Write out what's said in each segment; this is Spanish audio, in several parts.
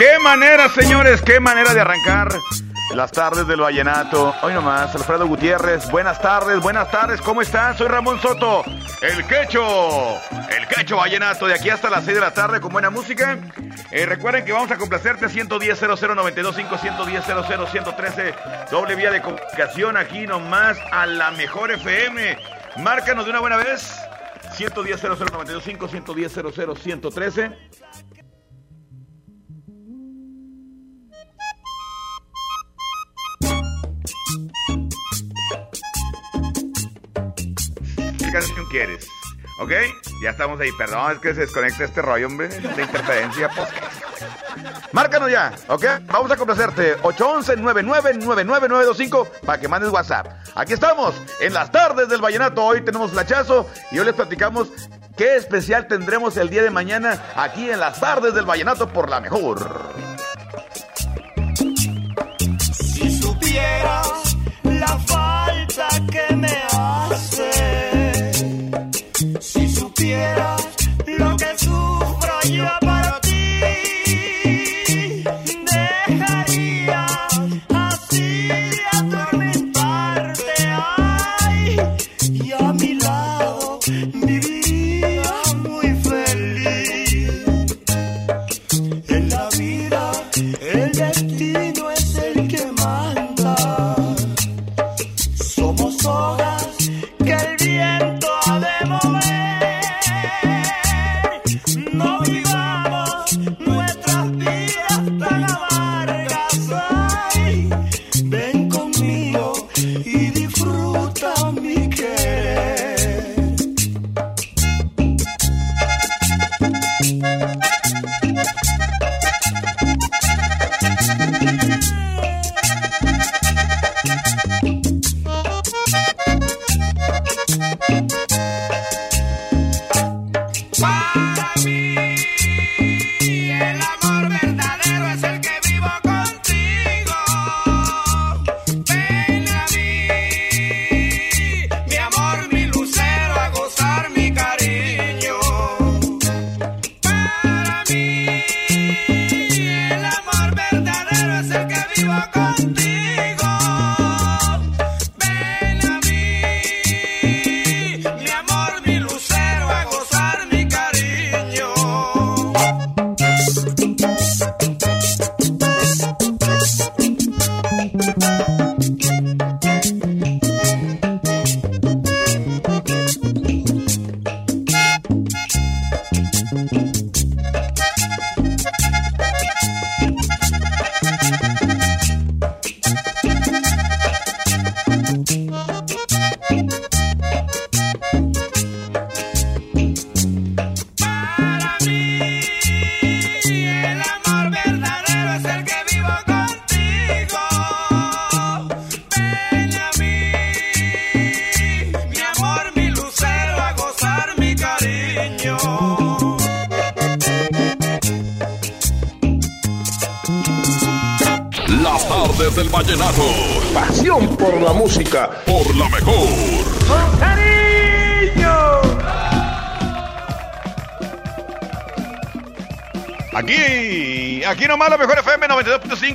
Qué manera, señores, qué manera de arrancar las tardes del vallenato. Hoy nomás, Alfredo Gutiérrez. Buenas tardes, buenas tardes, ¿cómo están? Soy Ramón Soto, el quecho, el quecho vallenato, de aquí hasta las 6 de la tarde con buena música. Eh, recuerden que vamos a complacerte 110 00925 110 113 doble vía de comunicación aquí nomás a la mejor FM. Márcanos de una buena vez. 110 00925 110 113 ¿Qué canción quieres? ¿Ok? Ya estamos ahí. Perdón, es que se desconecta este rollo, hombre, de interferencia. Pues. Márcanos ya, ¿ok? Vamos a complacerte. 811-999925 para que mandes WhatsApp. Aquí estamos, en las tardes del Vallenato. Hoy tenemos flachazo y hoy les platicamos qué especial tendremos el día de mañana aquí en las tardes del Vallenato por la mejor.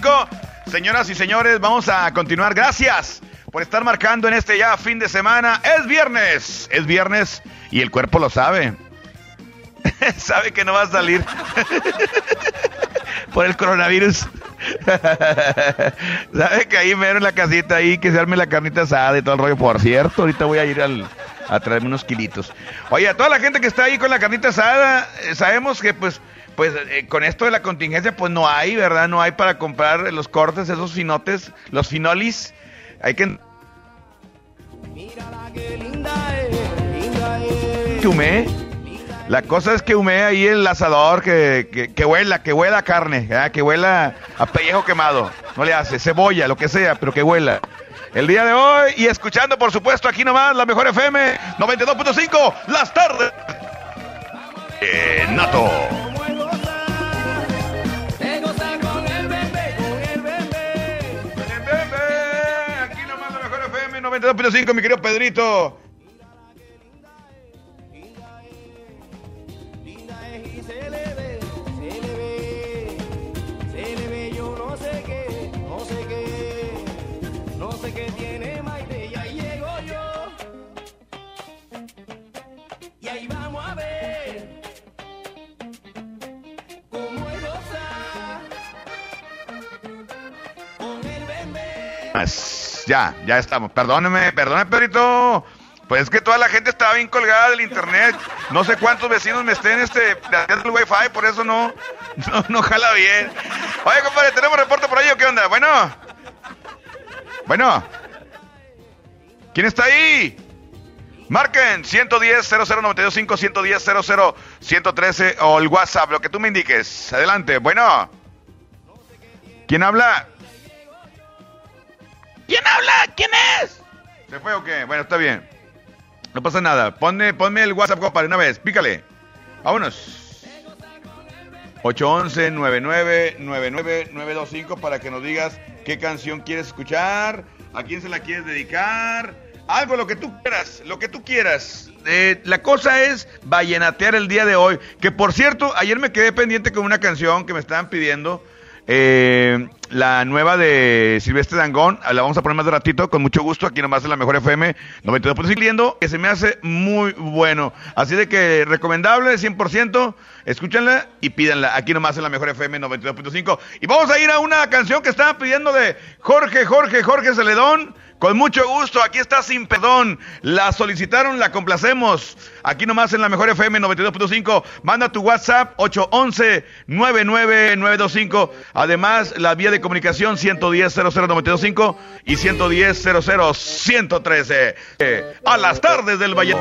92.5. Señoras y señores, vamos a continuar. Gracias por estar marcando en este ya fin de semana. Es viernes, es viernes y el cuerpo lo sabe. sabe que no va a salir por el coronavirus. ¿Sabes que ahí mero en la casita ahí que se arme la carnita asada y todo el rollo? Por cierto, ahorita voy a ir a traerme unos kilitos. Oye, a toda la gente que está ahí con la carnita asada, eh, sabemos que pues pues eh, con esto de la contingencia pues no hay, ¿verdad? No hay para comprar los cortes, esos finotes, los finolis. Hay que que humee. La cosa es que humee ahí el asador, que, que, que huela, que huela a carne, que huela a pellejo quemado. No le hace, cebolla, lo que sea, pero que huela. El día de hoy y escuchando, por supuesto, aquí nomás, la mejor FM 92.5, las tardes. Eh, Nato. FM 92.5, mi querido Pedrito. Linda Ya, ya estamos. Perdóneme, perdóneme, Pedrito. Pues es que toda la gente estaba bien colgada del internet. No sé cuántos vecinos me estén este, el wifi, por eso no, no, no jala bien. Oye, compadre, ¿tenemos reporte por ahí o qué onda? Bueno. Bueno. ¿Quién está ahí? Marquen 110 00925 110 00 113 o el WhatsApp, lo que tú me indiques. Adelante. Bueno. ¿Quién habla? ¿Quién habla? ¿Quién es? ¿Se fue o qué? Bueno, está bien. No pasa nada. Ponme, ponme el WhatsApp, compadre, una vez. Pícale. Vámonos. 811-9999-925 para que nos digas qué canción quieres escuchar, a quién se la quieres dedicar, algo, lo que tú quieras, lo que tú quieras. Eh, la cosa es vallenatear el día de hoy, que por cierto, ayer me quedé pendiente con una canción que me estaban pidiendo, eh, la nueva de Silvestre Dangón, la vamos a poner más de ratito, con mucho gusto, aquí nomás en la mejor FM 92.5, que se me hace muy bueno. Así de que recomendable, 100%, escúchenla y pídanla, aquí nomás en la mejor FM 92.5. Y vamos a ir a una canción que estaba pidiendo de Jorge, Jorge, Jorge Celedón. Con mucho gusto, aquí está Sin Perdón. La solicitaron, la complacemos. Aquí nomás en la mejor FM 92.5. Manda tu WhatsApp 811-99925. Además, la vía de comunicación 110-0095 y 110-00-113. Eh, a las tardes del Valle.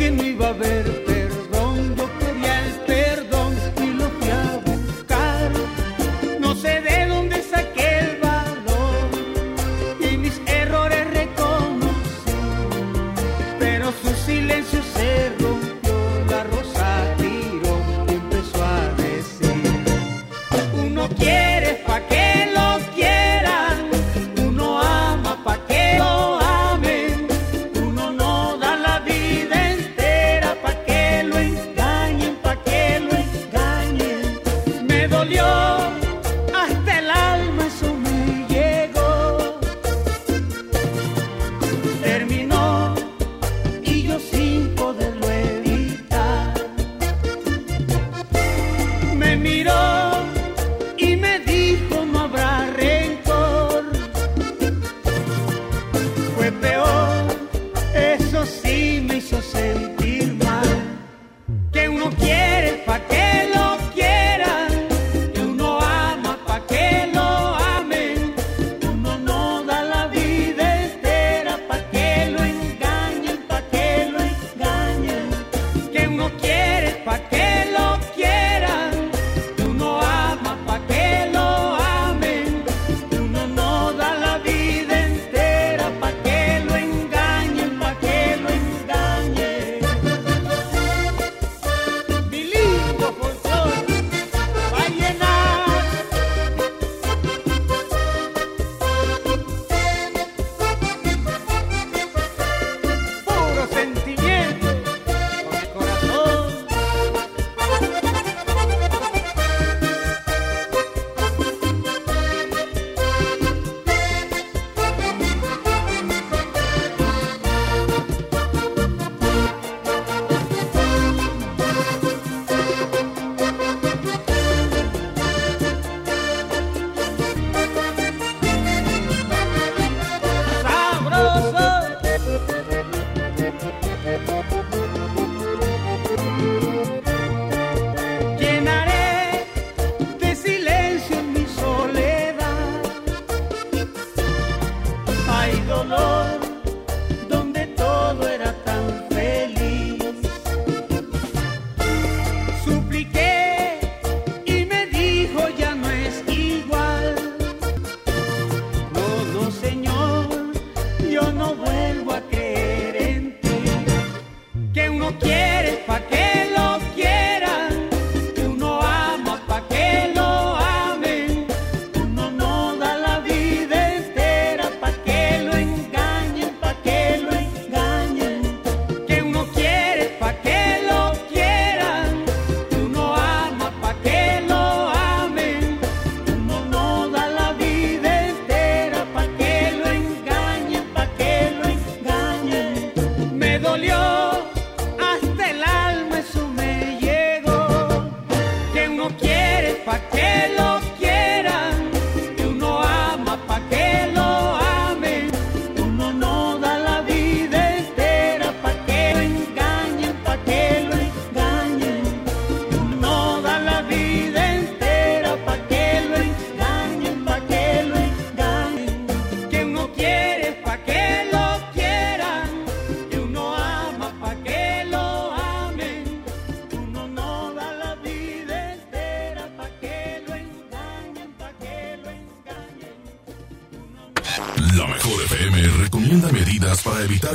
Que no iba a haber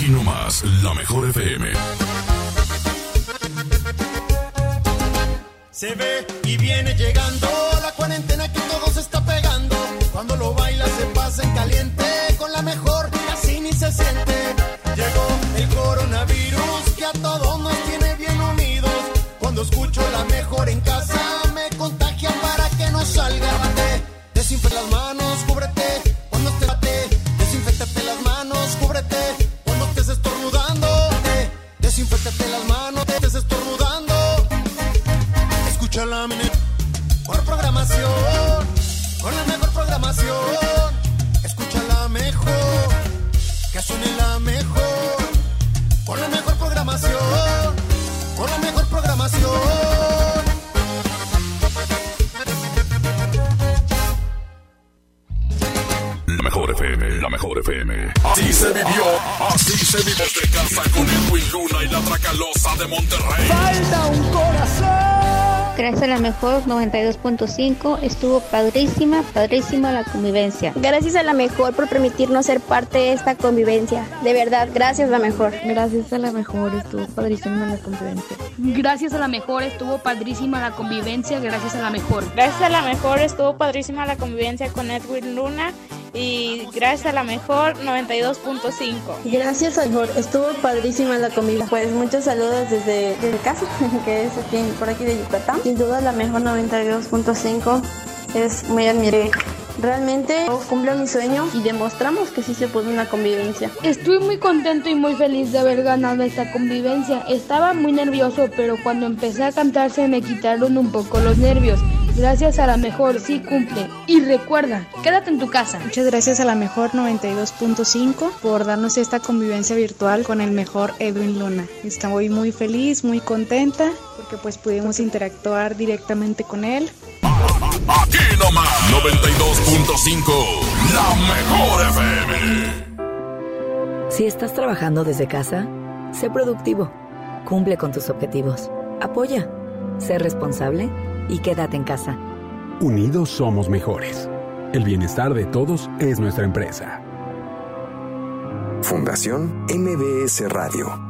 Aquí nomás, la mejor FM. Se ve y viene llegando la cuarentena que todo se está pegando. Cuando lo baila se pasa en caliente con la mejor y así ni se siente. Llegó el coronavirus que a todos nos tiene bien unidos. Cuando escucho la mejor en casa me contagia para que no salga. FM. Así se vivió, así se vive desde casa con Edwin Luna y la Tracalosa de Monterrey. Falta un corazón. Gracias a la mejor 92.5 estuvo padrísima, padrísima la convivencia. Gracias a la mejor por permitirnos ser parte de esta convivencia. De verdad, gracias la mejor. Gracias a la mejor estuvo padrísima la convivencia. Gracias a la mejor estuvo padrísima la convivencia, gracias a la mejor. Gracias a la mejor estuvo padrísima la convivencia con Edwin Luna y gracias a la mejor 92.5. Gracias al mejor, estuvo padrísima la comida. Pues muchos saludos desde, desde casa, que es aquí, por aquí de Yucatán. Sin duda la mejor 92.5 es muy admirable. Realmente cumple mi sueño y demostramos que sí se puede una convivencia. Estoy muy contento y muy feliz de haber ganado esta convivencia. Estaba muy nervioso, pero cuando empecé a cantar se me quitaron un poco los nervios. Gracias a la mejor, sí cumple. Y recuerda, quédate en tu casa. Muchas gracias a la mejor 92.5 por darnos esta convivencia virtual con el mejor Edwin Luna. Estoy muy feliz, muy contenta porque pues pudimos interactuar directamente con él. Aquí nomás, 92.5, la mejor FM. Si estás trabajando desde casa, sé productivo, cumple con tus objetivos, apoya, sé responsable y quédate en casa. Unidos somos mejores. El bienestar de todos es nuestra empresa. Fundación MBS Radio.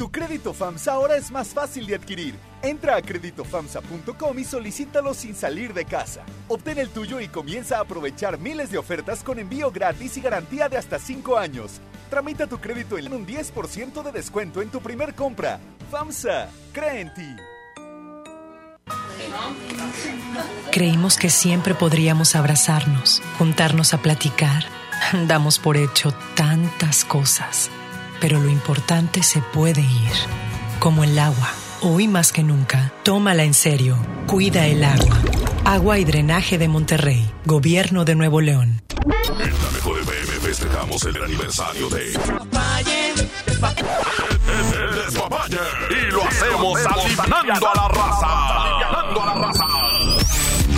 Tu crédito FAMSA ahora es más fácil de adquirir. Entra a creditofamsa.com y solicítalo sin salir de casa. Obtén el tuyo y comienza a aprovechar miles de ofertas con envío gratis y garantía de hasta 5 años. Tramita tu crédito en un 10% de descuento en tu primer compra. FAMSA, cree en ti. Creímos que siempre podríamos abrazarnos, juntarnos a platicar. Damos por hecho tantas cosas, pero lo importante se puede ir, como el agua. Hoy más que nunca, tómala en serio. Cuida el agua. Agua y drenaje de Monterrey. Gobierno de Nuevo León. En la mejor FM festejamos el aniversario de. El despapalle. Y lo hacemos alivianando a la raza. Alivianando a la raza.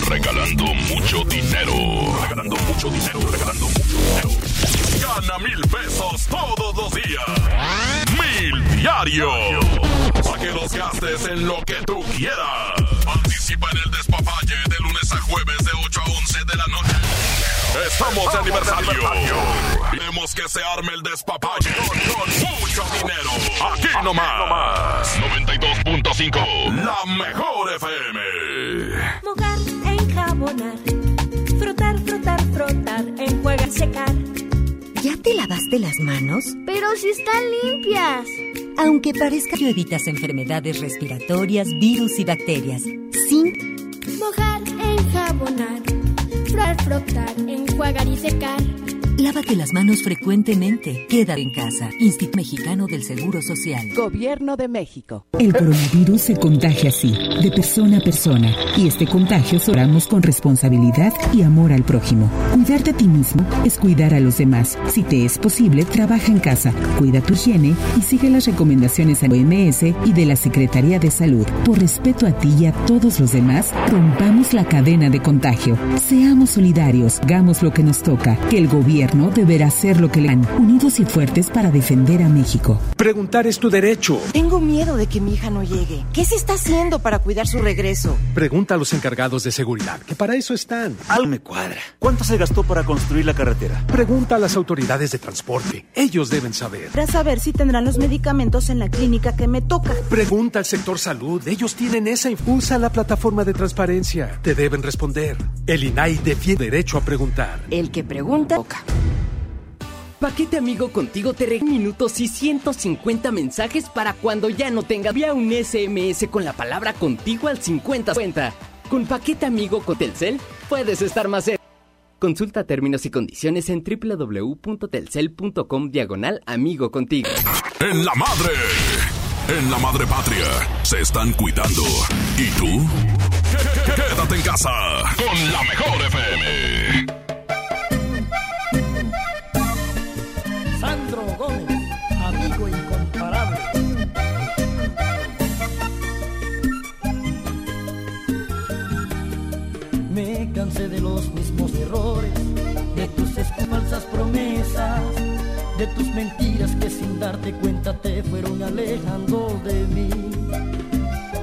Regalando mucho dinero. Regalando mucho dinero. Regalando mucho dinero. Gana mil pesos todos los días. Mil diarios. Para que los gastes en lo que tú quieras. Participa en el despapalle de lunes a jueves de 8 a 11 de la noche. Estamos de aniversario. Queremos que se arme el despapalle con mucho dinero. Aquí nomás. 92.5. La mejor FM. Mojar, enjabonar, frotar, frotar, frotar, enjuagar, secar. ¿Ya te lavaste las manos? Pero si están limpias. Aunque parezca que evitas enfermedades respiratorias, virus y bacterias. Sin Mojar, enjabonar, frotar, frotar, enjuagar y secar. Lávate las manos frecuentemente. Quédate en casa. Instituto Mexicano del Seguro Social. Gobierno de México. El coronavirus se contagia así, de persona a persona. Y este contagio soramos con responsabilidad y amor al prójimo. Cuidarte a ti mismo es cuidar a los demás. Si te es posible, trabaja en casa, cuida tu higiene y sigue las recomendaciones de la OMS y de la Secretaría de Salud. Por respeto a ti y a todos los demás, rompamos la cadena de contagio. Seamos solidarios, hagamos lo que nos toca, que el gobierno deberá hacer lo que le dan, unidos y fuertes para defender a México. Preguntar es tu derecho. Tengo miedo de que mi hija no llegue. ¿Qué se está haciendo para cuidar su regreso? Pregunta a los encargados de seguridad, que para eso están. Algo me cuadra. ¿Cuánto se gastó para construir la carretera? Pregunta a las autoridades de transporte. Ellos deben saber. Para saber si tendrán los medicamentos en la clínica que me toca. Pregunta al sector salud. Ellos tienen esa. Usa la plataforma de transparencia. Te deben responder. El INAI defiende derecho a preguntar. El que pregunta, toca. Paquete Amigo Contigo te regala minutos y 150 mensajes para cuando ya no tengas. Vía un SMS con la palabra contigo al 50 cuenta. Con Paquete Amigo con Telcel puedes estar más cerca. Consulta términos y condiciones en www.telcel.com diagonal amigo contigo. En la madre. En la madre patria. Se están cuidando. ¿Y tú? Quédate en casa. Con la mejor FM. Me cansé de los mismos errores, de tus falsas promesas, de tus mentiras que sin darte cuenta te fueron alejando de mí.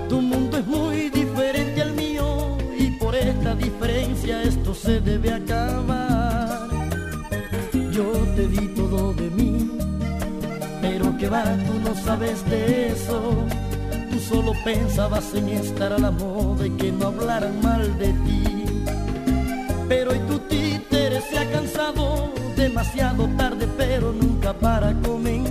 Tu mundo es muy diferente al mío y por esta diferencia esto se debe acabar. Yo te di todo de mí, pero que va, tú no sabes de eso. Tú solo pensabas en estar a la moda y que no hablaran mal de ti. Pero hoy tu títere se ha cansado demasiado tarde, pero nunca para comenzar.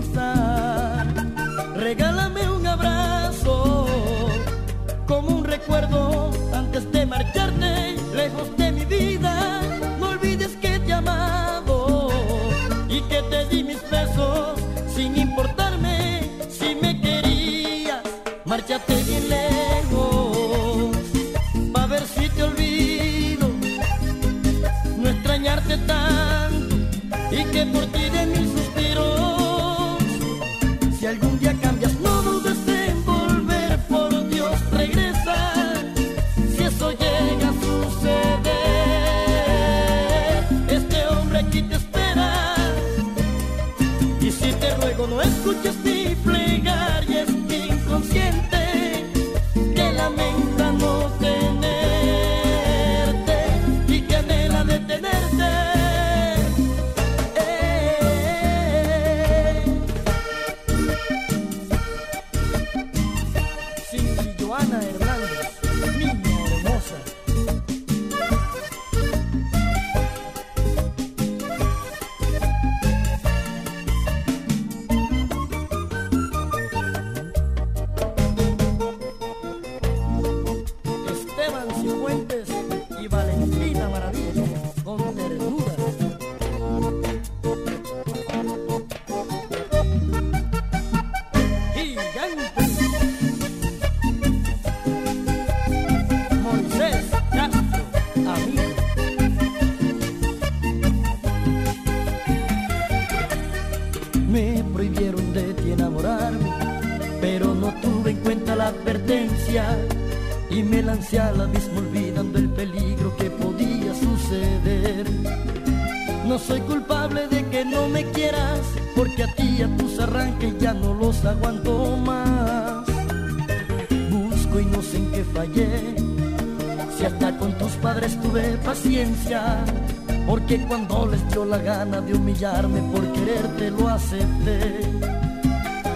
Cuando les dio la gana de humillarme por quererte lo acepté.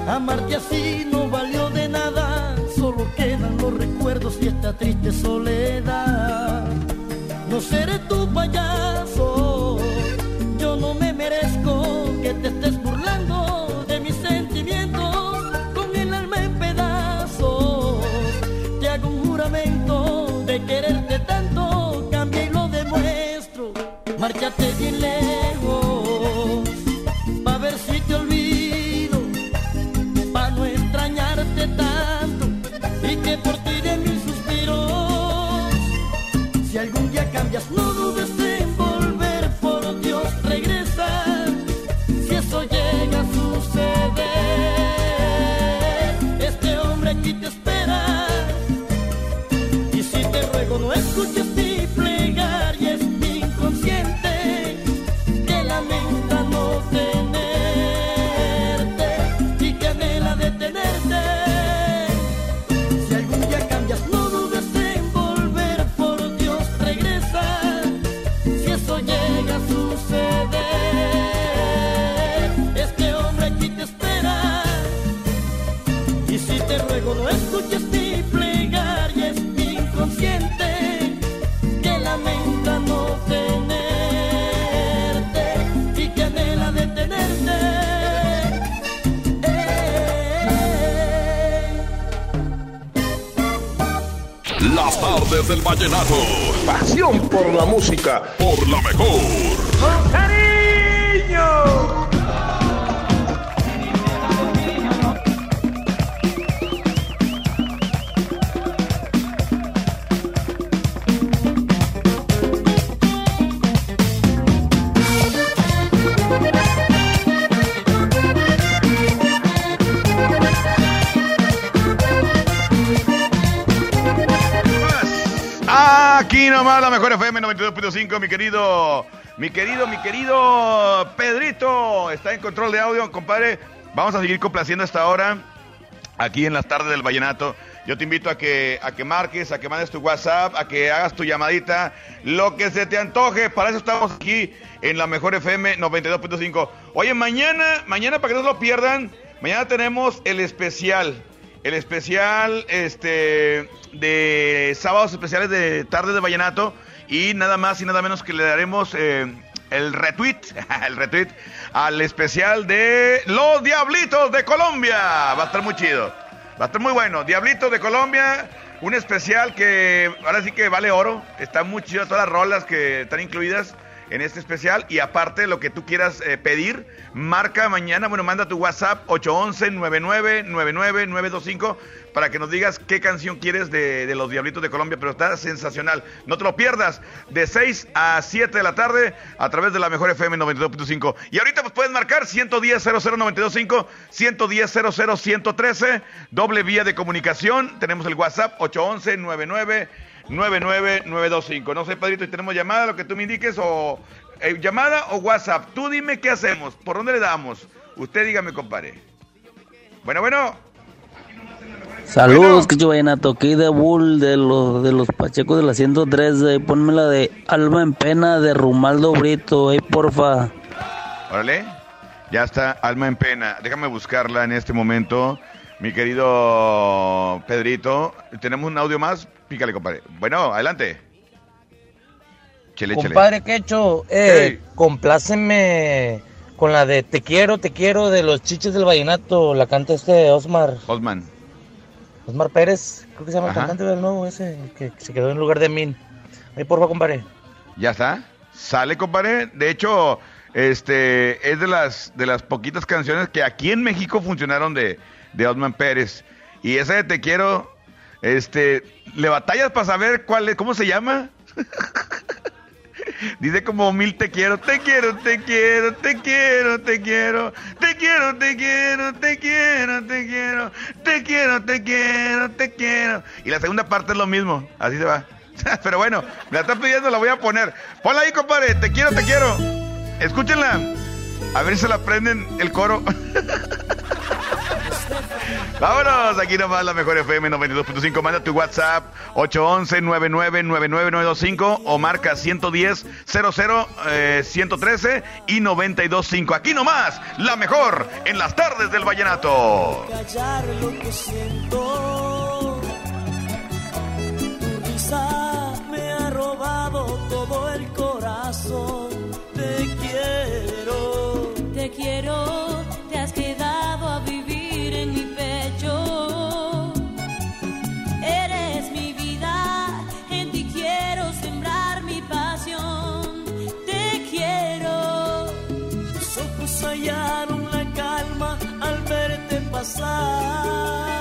Amarte así no valió de nada, solo quedan los recuerdos y esta triste soledad. Vallenato. Pasión por la música. Por la mejor. Aquí nomás la mejor FM 92.5, mi querido, mi querido, mi querido Pedrito. Está en control de audio, compadre. Vamos a seguir complaciendo hasta ahora aquí en las tardes del Vallenato. Yo te invito a que, a que marques, a que mandes tu WhatsApp, a que hagas tu llamadita, lo que se te antoje. Para eso estamos aquí en la mejor FM 92.5. Oye, mañana, mañana para que no se lo pierdan, mañana tenemos el especial. El especial este, de sábados especiales de tarde de Vallenato. Y nada más y nada menos que le daremos eh, el retweet, el retweet al especial de Los Diablitos de Colombia. Va a estar muy chido. Va a estar muy bueno. Diablitos de Colombia, un especial que ahora sí que vale oro. Está muy chido todas las rolas que están incluidas en este especial. Y aparte, lo que tú quieras eh, pedir, marca mañana, bueno, manda tu WhatsApp 811-9999-925 para que nos digas qué canción quieres de, los Diablitos de Colombia, pero está sensacional. No te lo pierdas, de 6 a 7 de la tarde a través de la mejor FM 92.5. Y ahorita pues puedes marcar 110-00-925, 110-00-113, doble vía de comunicación. Tenemos el WhatsApp 811-99. 99925. No sé, Padrito, si tenemos llamada, lo que tú me indiques, o eh, llamada o WhatsApp. Tú dime qué hacemos, por dónde le damos. Usted dígame, compadre. Bueno, bueno. Saludos, que yo vayan a toque de Bull de los de los Pachecos de la 103. eh, ponme la de Alma en Pena de Rumaldo Brito, ahí porfa. Órale. Ya está, Alma en Pena. Déjame buscarla en este momento. Mi querido Pedrito. ¿Tenemos un audio más? Pícale, compadre. Bueno, adelante. Chele, chele. Compadre Quecho, eh, compláceme con la de Te quiero, te quiero de los chiches del vallenato. La canta este Osmar. Osman. Osmar Pérez, creo que se llama el cantante del nuevo ese, que se quedó en lugar de Min. Ahí, porfa, compadre. Ya está. Sale, compadre. De hecho, este es de las de las poquitas canciones que aquí en México funcionaron de, de Osman Pérez. Y esa de Te quiero, este, le batallas para saber cuál es, cómo se llama. Dice como mil te quiero, te quiero, te quiero, te quiero, te quiero, te quiero, te quiero, te quiero, te quiero, te quiero, te quiero, te quiero. Y la segunda parte es lo mismo, así se va. Pero bueno, me la está pidiendo, la voy a poner. Ponla ahí, compadre, te quiero, te quiero. Escúchenla. A ver si se la aprenden el coro. Vámonos, aquí nomás la mejor FM 92.5. Manda tu WhatsApp 811-999925 o marca 110 00 eh, 113 y 925. Aquí nomás, la mejor en las tardes del vallenato. callar lo que siento. Tu risa me ha robado todo el corazón. Te quiero, Te quiero, passar.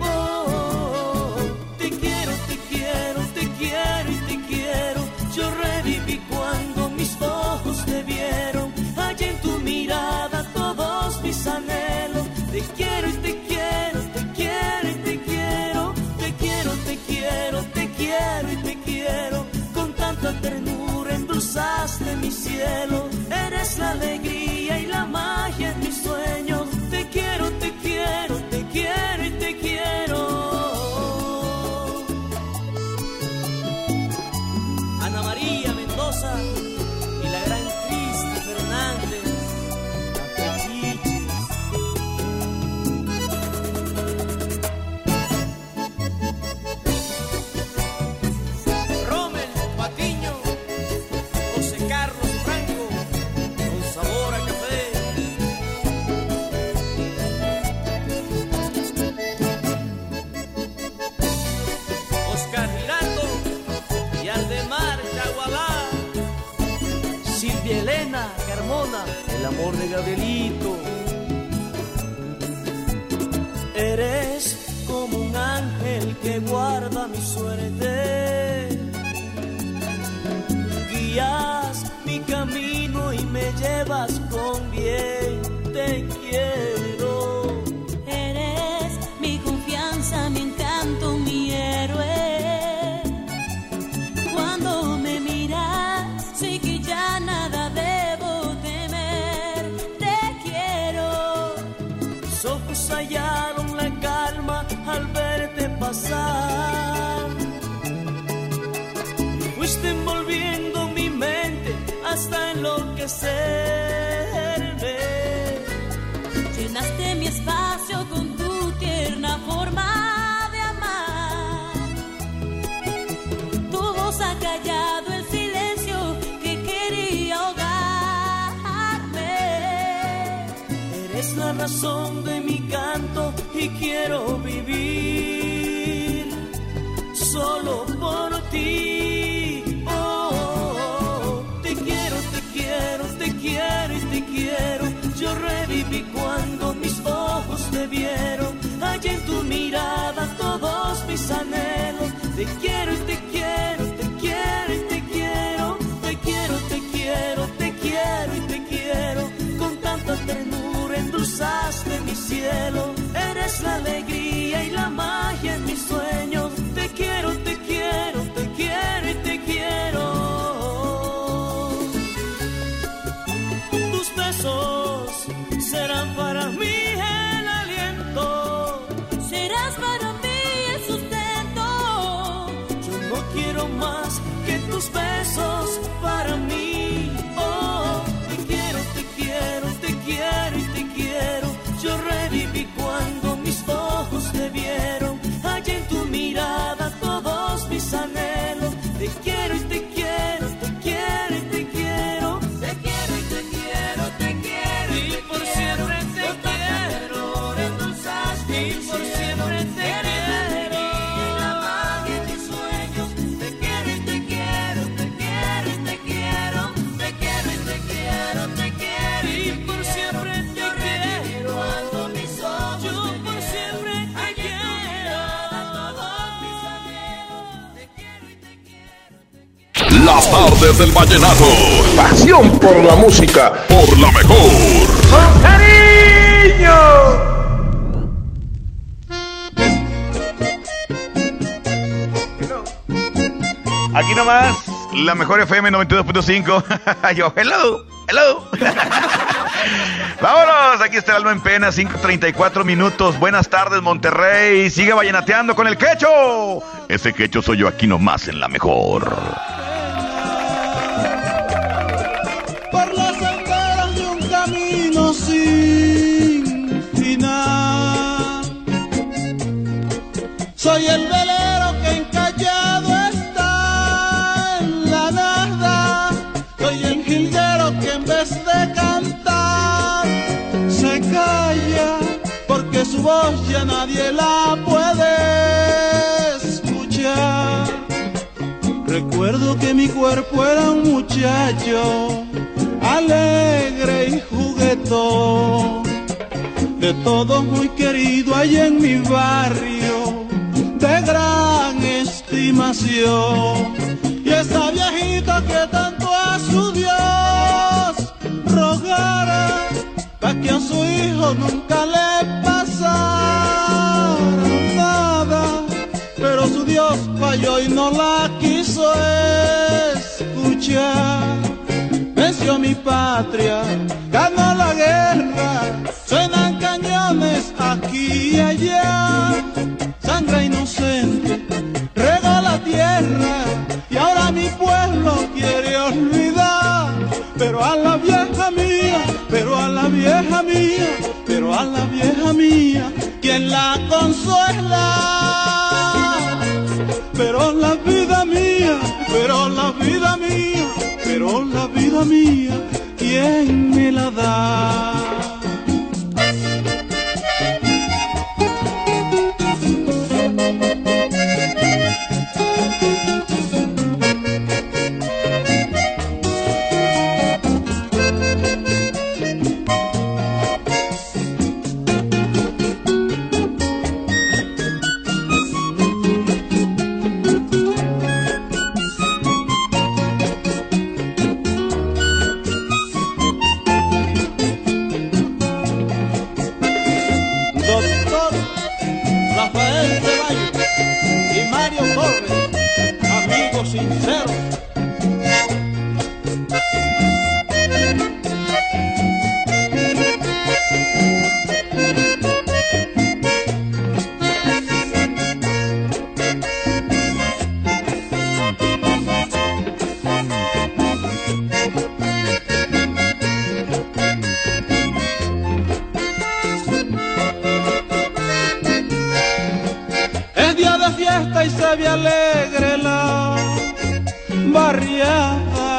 Oh, te quiero, te quiero, te quiero y te quiero. Yo reviví cuando mis ojos te vieron. Allá en tu mirada todos mis anhelos. Te quiero y te quiero, te quiero y te quiero. Te quiero, te quiero, te quiero y te quiero. Con tanta ternura endulzaste mi cielo. Eres la alegría y la magia en mis sueños. El amor de Gabrielito. Eres como un ángel que guarda mi suerte. Guías mi camino y me llevas con bien. Pasar. Fuiste envolviendo mi mente hasta enloquecerme. Llenaste mi espacio con tu tierna forma de amar. Tu voz ha callado el silencio que quería ahogarme. Eres la razón de mi canto y quiero vivir solo por ti. Oh, te quiero, te quiero, te quiero y te quiero. Yo reviví cuando mis ojos te vieron. Allá en tu mirada todos mis anhelos. Te quiero y te quiero, te quiero y te quiero. Te quiero, te quiero, te quiero y te quiero. Con tanta ternura endulzaste mi cielo. Eres la alegría y la magia en mis sueños. Te quiero, te quiero, Tardes del vallenato. Pasión por la música. Por la mejor. ¡Con cariño! Aquí nomás, la mejor FM 92.5. Yo, hello, hello. Vámonos, aquí está el alma en pena, 5.34 minutos. Buenas tardes, Monterrey. Sigue vallenateando con el quecho. Ese quecho soy yo aquí nomás en la mejor. Soy el velero que encallado está en la nada. Soy el jilguero que en vez de cantar se calla porque su voz ya nadie la puede escuchar. Recuerdo que mi cuerpo era un muchacho alegre y juguetón, de todos muy querido allá en mi barrio, de gran estimación. Y esa viejita que tanto a su Dios rogara, para que a su hijo nunca le pasara nada, pero su Dios falló y no la quiso escuchar. Venció mi patria, ganó la guerra, suenan cañones aquí y allá, a la vieja mía, quien la consuela, pero la vida mía, pero la vida mía, pero la vida mía, ¿quién me la da? Barriada.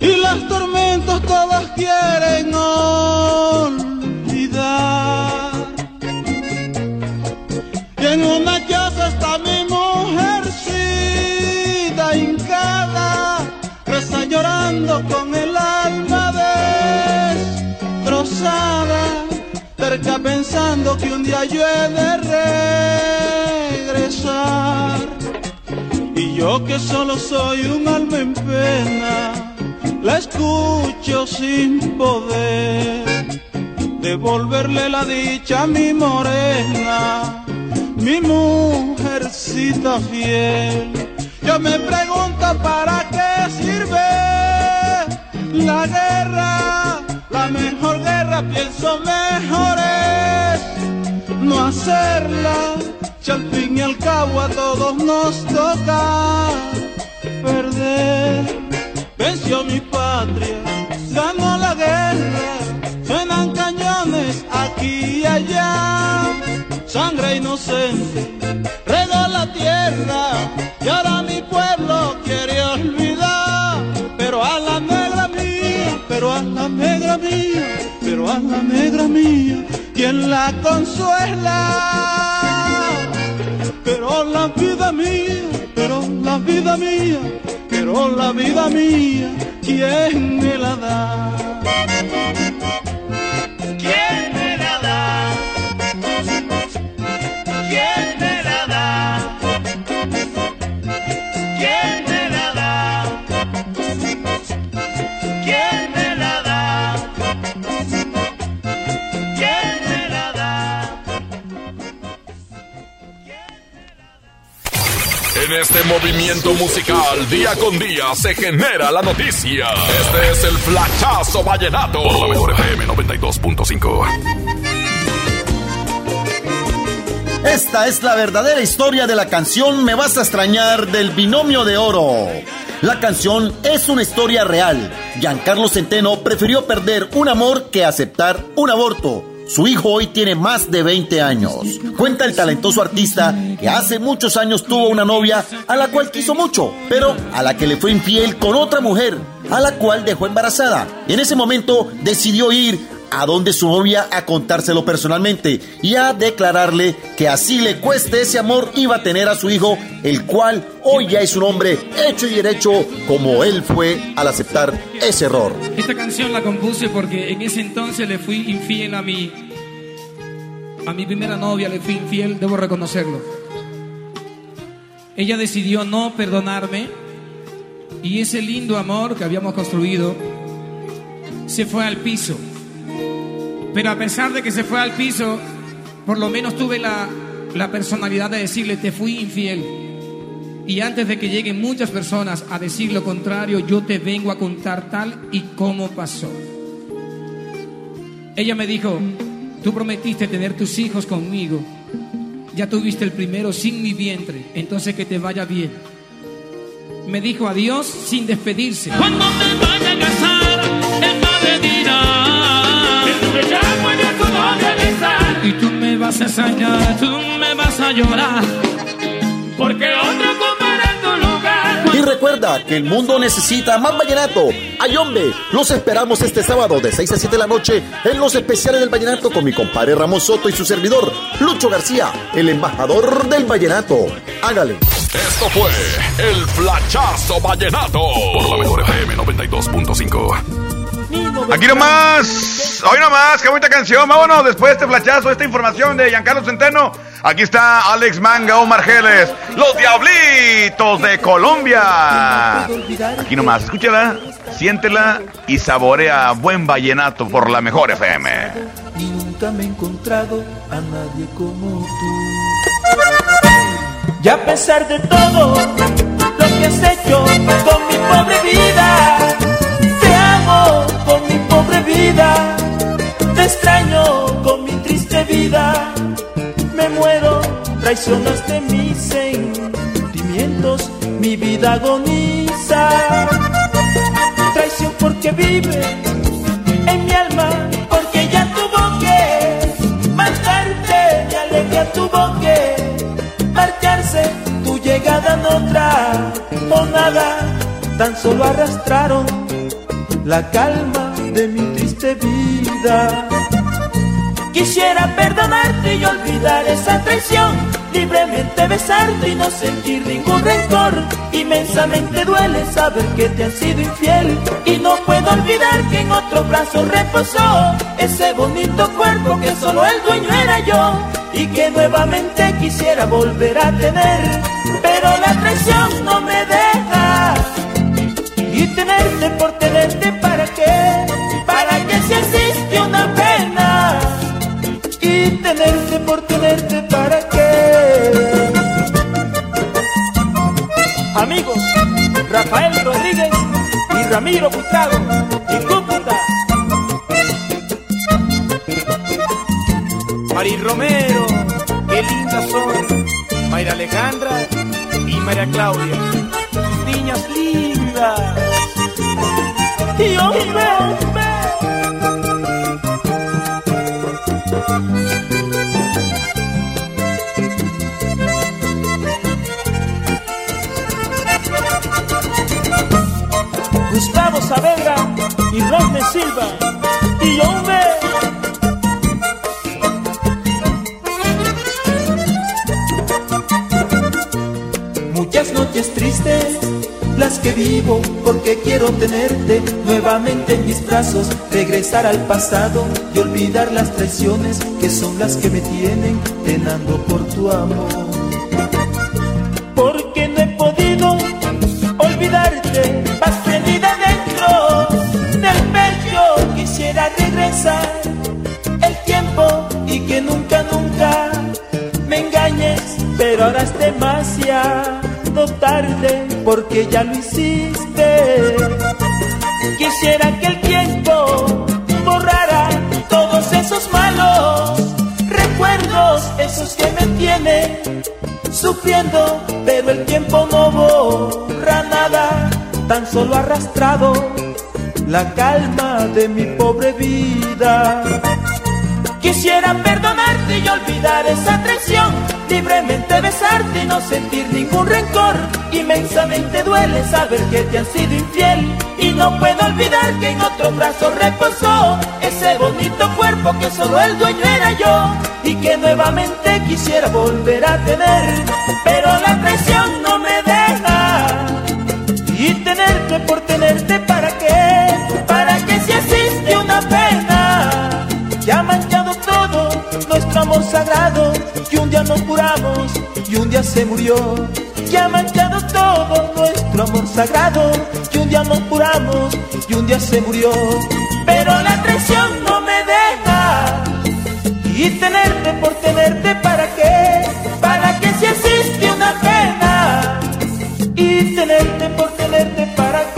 Y las tormentas todas quieren olvidar. Y en una casa está mi mujercita hincada, reza llorando con el alma destrozada cerca pensando que un día yo he de regresar. Yo que solo soy un alma en pena, la escucho sin poder devolverle la dicha a mi morena, mi mujercita fiel. Yo me pregunto para qué sirve la guerra, la mejor guerra pienso mejor es no hacerla, al fin y al cabo a todos nos toca perder. Venció mi patria, ganó la guerra, suenan cañones aquí y allá, sangre inocente regó la tierra y ahora mi pueblo quiere olvidar, pero a la negra mía, pero a la negra mía, pero a la negra mía, quien la consuela, mía, pero la vida mía, pero la vida mía, ¿quién me la da? Este movimiento musical, día con día, se genera la noticia. Este es el Flachazo Vallenato. Por la mejor FM 92.5. Esta es la verdadera historia de la canción Me vas a extrañar del binomio de oro. La canción es una historia real. Giancarlo Centeno prefirió perder un amor que aceptar un aborto. Su hijo hoy tiene más de 20 años. Cuenta el talentoso artista que hace muchos años tuvo una novia a la cual quiso mucho, pero a la que le fue infiel con otra mujer, a la cual dejó embarazada. En ese momento decidió ir a donde su novia a contárselo personalmente y a declararle que así le cueste ese amor iba a tener a su hijo, el cual hoy ya es un hombre hecho y derecho como él fue al aceptar ese error. Esta canción la compuse porque en ese entonces le fui infiel a mi a mi primera novia, le fui infiel, debo reconocerlo. Ella decidió no perdonarme y ese lindo amor que habíamos construido se fue al piso. Pero a pesar de que se fue al piso, por lo menos tuve la, la personalidad de decirle, te fui infiel. Y antes de que lleguen muchas personas a decir lo contrario, yo te vengo a contar tal y cómo pasó. Ella me dijo, tú prometiste tener tus hijos conmigo. Ya tuviste el primero sin mi vientre, entonces que te vaya bien. Me dijo adiós sin despedirse. Cuando a vas a extrañar, tú me vas a llorar. Porque otro ocupará tu lugar. Y recuerda que el mundo necesita más vallenato. Ayombe, los esperamos este sábado de 6 a 7 de la noche en los especiales del vallenato con mi compadre Ramón Soto y su servidor, Lucho García, el embajador del vallenato. Hágale. Esto fue el Flachazo Vallenato por la mejor FM 92.5. Aquí nomás, hoy nomás, qué bonita canción. Vámonos después de este flachazo, esta información de Giancarlo Centeno. Aquí está Alex Manga, Omar Geles, los Diablitos de Colombia. Aquí nomás, escúchala, siéntela y saborea buen vallenato por la mejor FM. y nunca me he encontrado a nadie como tú. Y a pesar de todo lo que has hecho con mi pobre vida, te extraño con mi triste vida, me muero, traicionaste mis sentimientos, mi vida agoniza. Traición porque vive en mi alma, porque ya tuvo que matarte, me alegra tuvo que marcharse, tu llegada no trajo nada, tan solo arrastraron la calma de mi Quisiera perdonarte y olvidar esa traición, libremente besarte y no sentir ningún rencor. Inmensamente duele saber que te han sido infiel y no puedo olvidar que en otro brazo reposó ese bonito cuerpo que solo el dueño era yo y que nuevamente quisiera volver a tener, pero la traición no me deja. Y tenerte por tenerte para qué, y tenerte por tenerte para qué. Amigos, Rafael Rodríguez y Ramiro Butrago y Cúcuta. Mari Romero, qué lindas son. Mayra Alejandra y María Claudia, niñas lindas. Y hombre, Gustavo Saavedra y Rodney Silva. Y hombre. Muchas noches tristes las que vivo porque quiero tenerte nuevamente en mis brazos, regresar al pasado y olvidar las traiciones que son las que me tienen penando por tu amor. Porque no he podido olvidarte, vas prendida dentro del pecho, quisiera regresar el tiempo y que nunca, nunca me engañes, pero ahora es demasiado tarde porque ya lo hiciste. Quisiera que el tiempo borrara todos esos malos recuerdos, esos que me tienen sufriendo, pero el tiempo no borra nada, tan solo arrastrado la calma de mi pobre vida. Quisiera perdonarte y olvidar esa traición, libremente besarte y no sentir ningún rencor. Inmensamente duele saber que te han sido infiel y no puedo olvidar que en otro brazo reposó ese bonito cuerpo que solo el dueño era yo y que nuevamente quisiera volver a tener, pero la traición no me deja y tenerte por tenerte amor que un día nos curamos y un día se murió. Que ha manchado todo nuestro amor sagrado que un día nos curamos y un día se murió. Pero la traición no me deja y tenerte por tenerte para qué para que si existe una pena y tenerte por tenerte para qué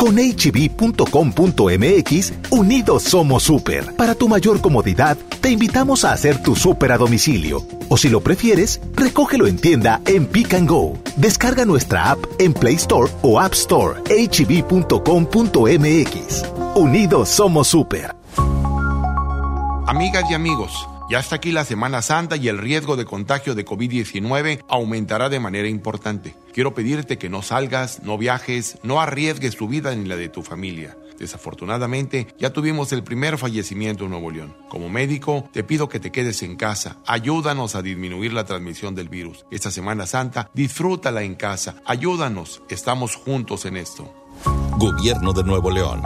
Con hb.com.mx, unidos somos super. Para tu mayor comodidad, te invitamos a hacer tu super a domicilio. O si lo prefieres, recógelo en tienda en Pick and Go. Descarga nuestra app en Play Store o App Store. hb.com.mx. Unidos somos super. Amigas y amigos, ya está aquí la Semana Santa y el riesgo de contagio de COVID-19 aumentará de manera importante. Quiero pedirte que no salgas, no viajes, no arriesgues tu vida ni la de tu familia. Desafortunadamente, ya tuvimos el primer fallecimiento en Nuevo León. Como médico, te pido que te quedes en casa. Ayúdanos a disminuir la transmisión del virus. Esta Semana Santa, disfrútala en casa. Ayúdanos. Estamos juntos en esto. Gobierno de Nuevo León.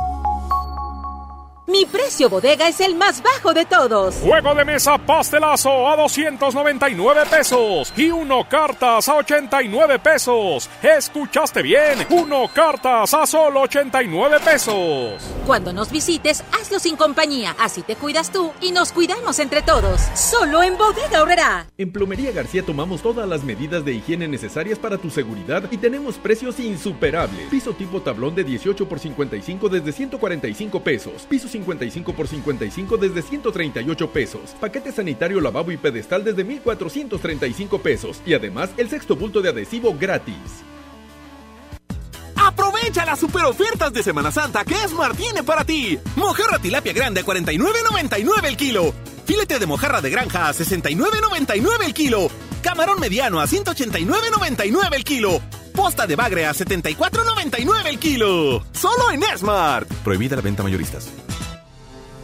Mi precio bodega es el más bajo de todos. Juego de mesa pastelazo a 299 pesos y uno cartas a 89 pesos. ¿Escuchaste bien? Uno cartas a solo 89 pesos. Cuando nos visites, hazlo sin compañía. Así te cuidas tú y nos cuidamos entre todos. Solo en Bodega Horrera. En Plomería García tomamos todas las medidas de higiene necesarias para tu seguridad y tenemos precios insuperables. Piso tipo tablón de 18 por 55 desde 145 pesos. Piso 55 por 55 desde 138 pesos. Paquete sanitario lavabo y pedestal desde 1435 pesos. Y además el sexto bulto de adhesivo gratis. Aprovecha las super ofertas de Semana Santa que Esmar tiene para ti. Mojarra tilapia grande a 49.99 el kilo. Filete de mojarra de granja a 69.99 el kilo. Camarón mediano a 189.99 el kilo. Posta de bagre a 74.99 el kilo. Solo en Smart. Prohibida la venta mayoristas.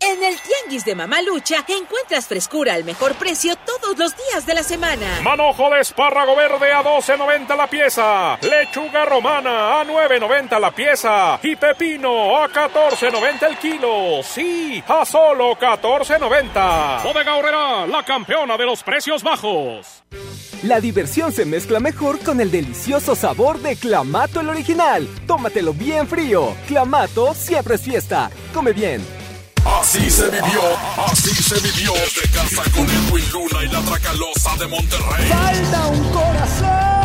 En el Tianguis de Mamalucha encuentras frescura al mejor precio todos los días de la semana. Manojo de espárrago verde a 12.90 la pieza. Lechuga romana a 9.90 la pieza. Y pepino a 14.90 el kilo. Sí, a solo 14.90. Bodega Horrera, la campeona de los precios bajos. La diversión se mezcla mejor con el delicioso sabor de Clamato el original. Tómatelo bien frío. Clamato siempre es fiesta. Come bien. Así se vivió, así se vivió de casa con Edwin Luna y la Tracalosa de Monterrey. Falta un corazón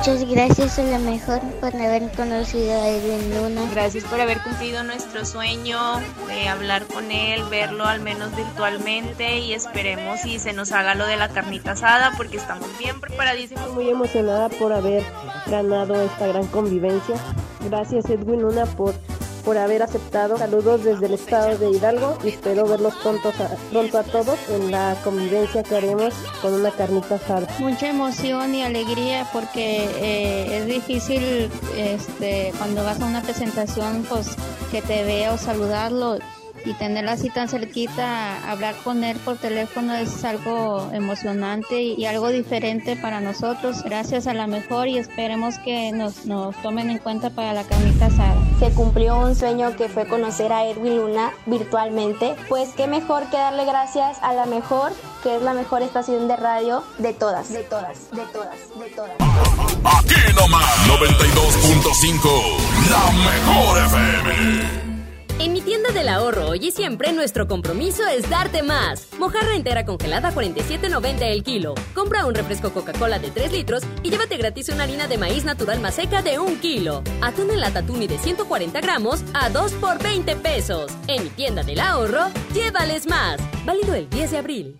Muchas gracias a la mejor por haber conocido a Edwin Luna. Gracias por haber cumplido nuestro sueño de hablar con él, verlo al menos virtualmente y esperemos si se nos haga lo de la carnita asada porque estamos bien preparadísimos. Muy emocionada por haber ganado esta gran convivencia. Gracias Edwin Luna por por haber aceptado. Saludos desde el estado de Hidalgo y espero verlos pronto a, pronto a todos en la convivencia que haremos con una carnita asada. Mucha emoción y alegría porque eh, es difícil este, cuando vas a una presentación pues que te vea o saludarlo y tenerla así tan cerquita, hablar con él por teléfono es algo emocionante y, algo diferente para nosotros. Gracias a la mejor y esperemos que nos, nos tomen en cuenta para la carnita asada. Se cumplió un sueño que fue conocer a Edwin Luna virtualmente. Pues qué mejor que darle gracias a la mejor, que es la mejor estación de radio de todas, de todas, de todas, de todas. Aquí nomás 92.5, la mejor FM. En mi tienda del ahorro hoy y siempre nuestro compromiso es darte más. Mojarra entera congelada 47.90 el kilo. Compra un refresco Coca-Cola de 3 litros y llévate gratis una harina de maíz natural más seca de 1 kilo. Atún en lata Tumi de 140 gramos a 2 por 20 pesos. En mi tienda del ahorro, llévales más. Válido el 10 de abril.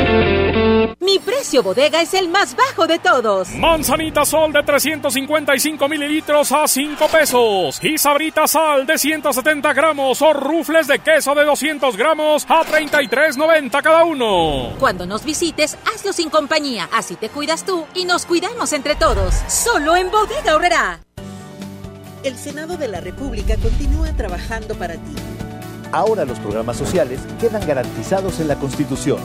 Mi precio bodega es el más bajo de todos. Manzanita Sol de 355 mililitros a 5 pesos. Y Sabrita Sal de 170 gramos o rufles de queso de 200 gramos a 33.90 cada uno. Cuando nos visites, hazlo sin compañía. Así te cuidas tú y nos cuidamos entre todos. Solo en Bodega Horrera. El Senado de la República continúa trabajando para ti. Ahora los programas sociales quedan garantizados en la Constitución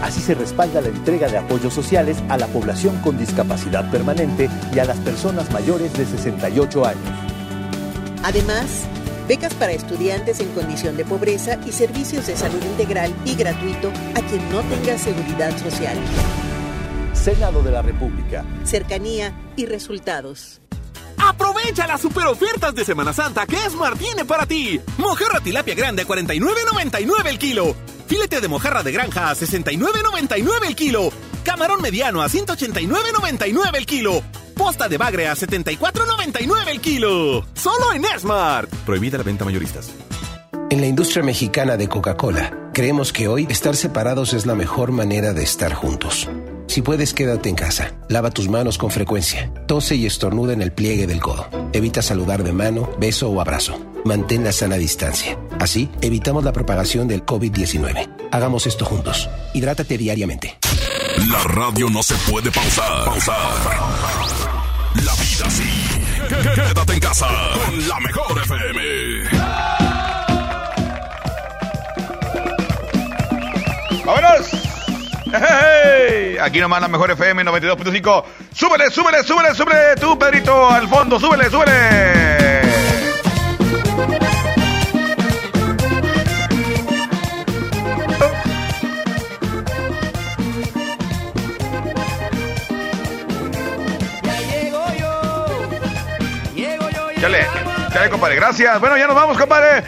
Así se respalda la entrega de apoyos sociales a la población con discapacidad permanente y a las personas mayores de 68 años. Además, becas para estudiantes en condición de pobreza y servicios de salud integral y gratuito a quien no tenga seguridad social. Senado de la República. Cercanía y resultados. Aprovecha las super ofertas de Semana Santa que Esmar tiene para ti. Mojarra tilapia grande a 49.99 el kilo. Filete de mojarra de granja a 69.99 el kilo. Camarón mediano a 189.99 el kilo. Posta de bagre a 74.99 el kilo. Solo en Esmart. Prohibida la venta mayoristas. En la industria mexicana de Coca-Cola, creemos que hoy estar separados es la mejor manera de estar juntos. Si puedes, quédate en casa. Lava tus manos con frecuencia. Tose y estornuda en el pliegue del codo. Evita saludar de mano, beso o abrazo. Mantén la sana distancia. Así, evitamos la propagación del COVID-19. Hagamos esto juntos. Hidrátate diariamente. La radio no se puede pausar. Pausar. La vida sí. Quédate en casa con la mejor FM. ¡Vámonos! Hey, Aquí nomás la mejor FM 92.5. Súbele, súbele, súbele, súbele. Tú, Pedrito, al fondo. Súbele, súbele. Chale, chale, compadre. Gracias. Bueno, ya nos vamos, compadre.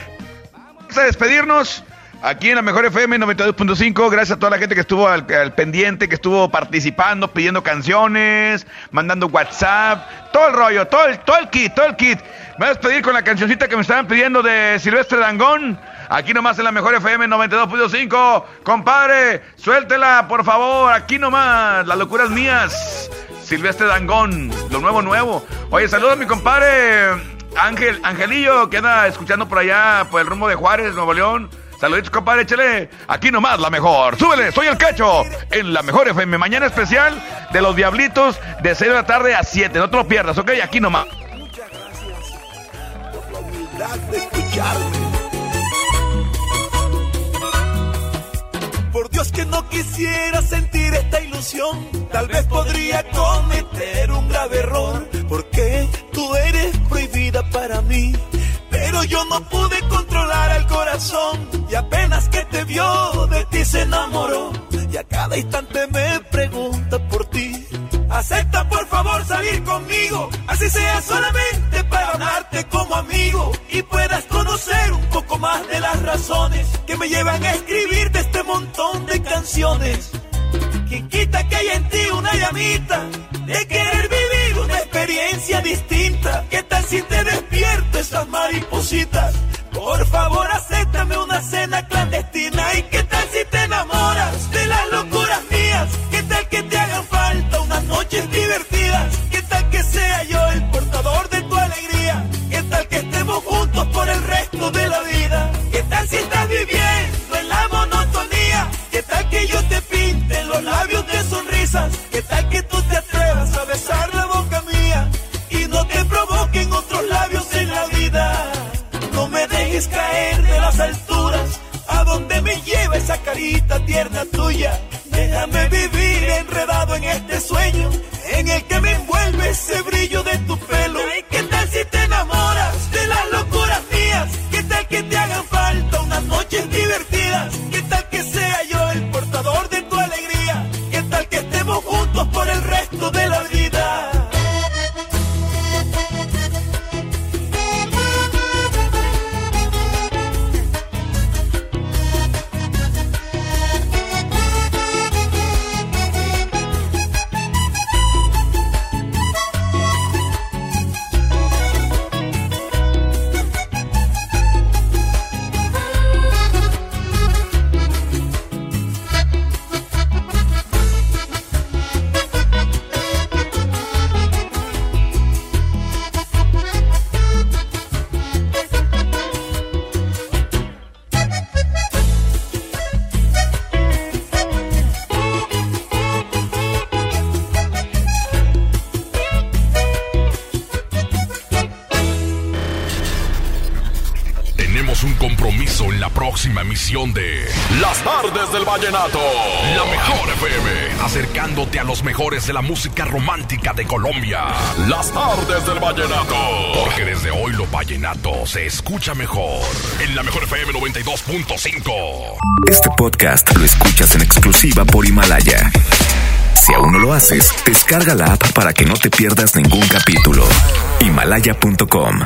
Vamos a despedirnos. Aquí en la Mejor FM 92.5, gracias a toda la gente que estuvo al, pendiente, que estuvo participando, pidiendo canciones, mandando WhatsApp, todo el rollo, todo el, todo el kit, todo el kit. Me voy a despedir con la cancioncita que me estaban pidiendo de Silvestre Dangón. Aquí nomás en la Mejor FM 92.5. Compadre, suéltela, por favor. Aquí nomás, las locuras mías. Silvestre Dangón, lo nuevo, nuevo. Oye, saludos a mi compadre Ángel, Angelillo, que anda escuchando por allá, por el rumbo de Juárez, Nuevo León. Saluditos, compadre, échale. Aquí nomás la mejor. Súbele, soy el cacho. En la mejor FM. Mañana especial de los Diablitos de 6 de la tarde a 7. No te lo pierdas, ok. Aquí nomás. de escucharme. Por Dios que no quisiera sentir esta ilusión, tal vez podría cometer un grave error, porque tú eres prohibida para mí. Pero yo no pude controlar el corazón y apenas que te vio de ti se enamoró y a cada instante me pregunta por ti. Acepta por favor salir conmigo, así sea solamente para amarte como amigo y puedas conocer un poco más de las razones que me llevan a escribirte este montón de canciones. Quien quita que hay en ti una llamita de querer vivir una experiencia distinta. ¿Qué tal si te despierto esas maripositas? Por favor, acéptame una cena clandestina. ¿Y qué tal si te enamoras de las locuras ¿Qué tal que te hagan falta unas noches divertidas? ¿Qué tal que sea yo el portador de tu alegría? ¿Qué tal que estemos juntos por el resto de la vida? ¿Qué tal si estás viviendo en la monotonía? ¿Qué tal que yo te pinte los labios de sonrisas? ¿Qué tal que tú te atrevas a besar la boca mía y no te provoquen otros labios en la vida? No me dejes caer de las alturas, a donde me lleva esa carita tierna tuya. Déjame vivir enredado en este sueño, en el que me envuelve ese brillo de tu pelo. ¿Qué tal si te enamoras de Las Tardes del Vallenato. La mejor FM, acercándote a los mejores de la música romántica de Colombia. Las Tardes del Vallenato. Porque desde hoy lo vallenato se escucha mejor. En la mejor FM 92.5. Este podcast lo escuchas en exclusiva por Himalaya. Si aún no lo haces, descarga la app para que no te pierdas ningún capítulo. Himalaya.com